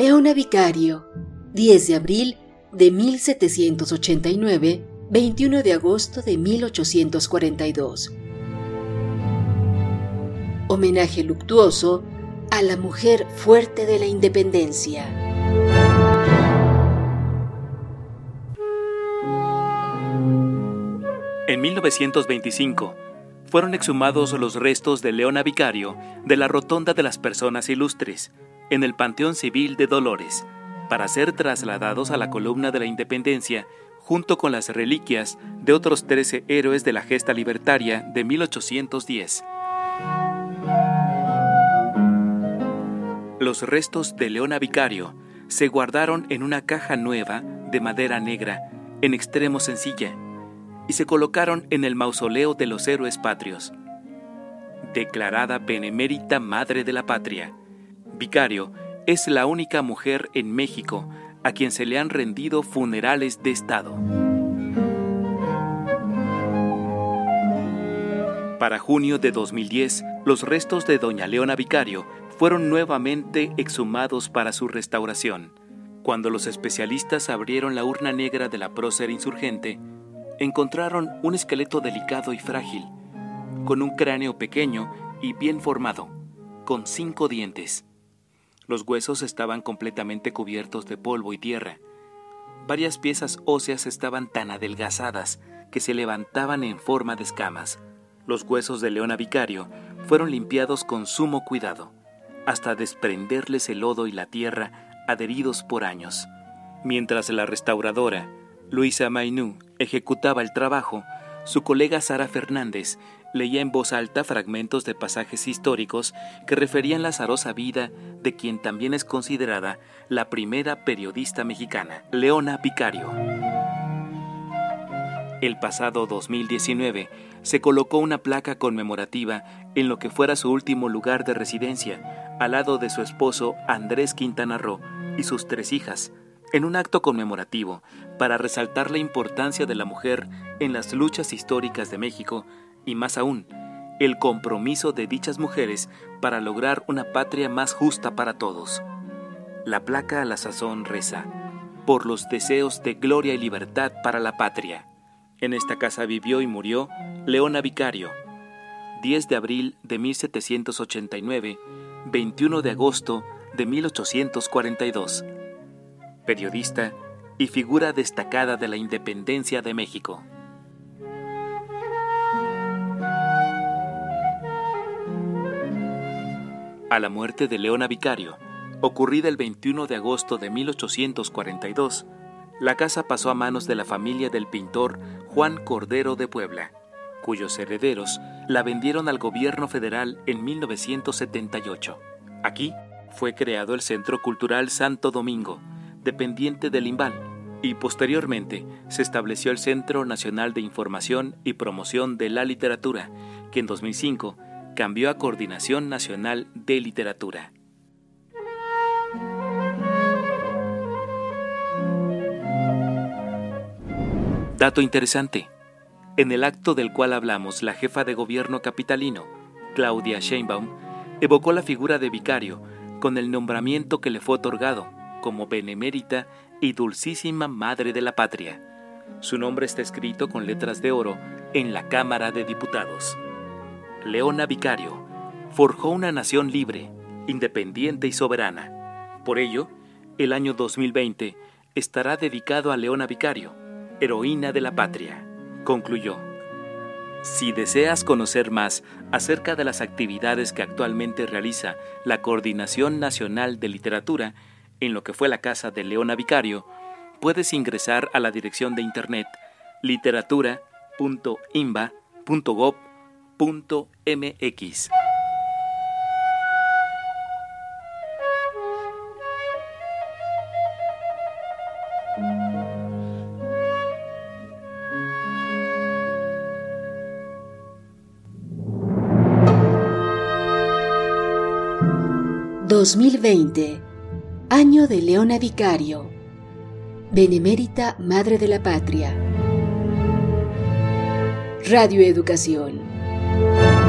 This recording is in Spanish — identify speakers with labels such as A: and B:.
A: Leona Vicario, 10 de abril de 1789, 21 de agosto de 1842. Homenaje luctuoso a la mujer fuerte de la independencia.
B: En 1925 fueron exhumados los restos de Leona Vicario de la Rotonda de las Personas Ilustres en el Panteón Civil de Dolores para ser trasladados a la Columna de la Independencia junto con las reliquias de otros 13 héroes de la gesta libertaria de 1810. Los restos de Leona Vicario se guardaron en una caja nueva de madera negra, en extremo sencilla, y se colocaron en el mausoleo de los héroes patrios. Declarada benemérita madre de la patria, Vicario es la única mujer en México a quien se le han rendido funerales de Estado. Para junio de 2010, los restos de Doña Leona Vicario fueron nuevamente exhumados para su restauración. Cuando los especialistas abrieron la urna negra de la prócer insurgente, encontraron un esqueleto delicado y frágil, con un cráneo pequeño y bien formado, con cinco dientes. Los huesos estaban completamente cubiertos de polvo y tierra. Varias piezas óseas estaban tan adelgazadas que se levantaban en forma de escamas. Los huesos de Leona Vicario fueron limpiados con sumo cuidado hasta desprenderles el lodo y la tierra adheridos por años. Mientras la restauradora, Luisa Mainú, ejecutaba el trabajo, su colega Sara Fernández leía en voz alta fragmentos de pasajes históricos que referían la azarosa vida de quien también es considerada la primera periodista mexicana, Leona Vicario. El pasado 2019 se colocó una placa conmemorativa en lo que fuera su último lugar de residencia, al lado de su esposo Andrés Quintana Roo y sus tres hijas, en un acto conmemorativo para resaltar la importancia de la mujer en las luchas históricas de México y más aún, el compromiso de dichas mujeres para lograr una patria más justa para todos. La placa a la sazón reza, por los deseos de gloria y libertad para la patria. En esta casa vivió y murió Leona Vicario, 10 de abril de 1789 21 de agosto de 1842. Periodista y figura destacada de la independencia de México. A la muerte de Leona Vicario, ocurrida el 21 de agosto de 1842, la casa pasó a manos de la familia del pintor Juan Cordero de Puebla cuyos herederos la vendieron al gobierno federal en 1978. Aquí fue creado el Centro Cultural Santo Domingo, dependiente del IMBAL, y posteriormente se estableció el Centro Nacional de Información y Promoción de la Literatura, que en 2005 cambió a Coordinación Nacional de Literatura. Dato interesante. En el acto del cual hablamos, la jefa de gobierno capitalino, Claudia Sheinbaum, evocó la figura de vicario con el nombramiento que le fue otorgado como benemérita y dulcísima madre de la patria. Su nombre está escrito con letras de oro en la Cámara de Diputados. Leona Vicario forjó una nación libre, independiente y soberana. Por ello, el año 2020 estará dedicado a Leona Vicario, heroína de la patria concluyó. Si deseas conocer más acerca de las actividades que actualmente realiza la Coordinación Nacional de Literatura en lo que fue la casa de Leona Vicario, puedes ingresar a la dirección de internet literatura.imba.gov.mx.
A: 2020, año de Leona Vicario, Benemérita Madre de la Patria. Radio Educación. Thank you.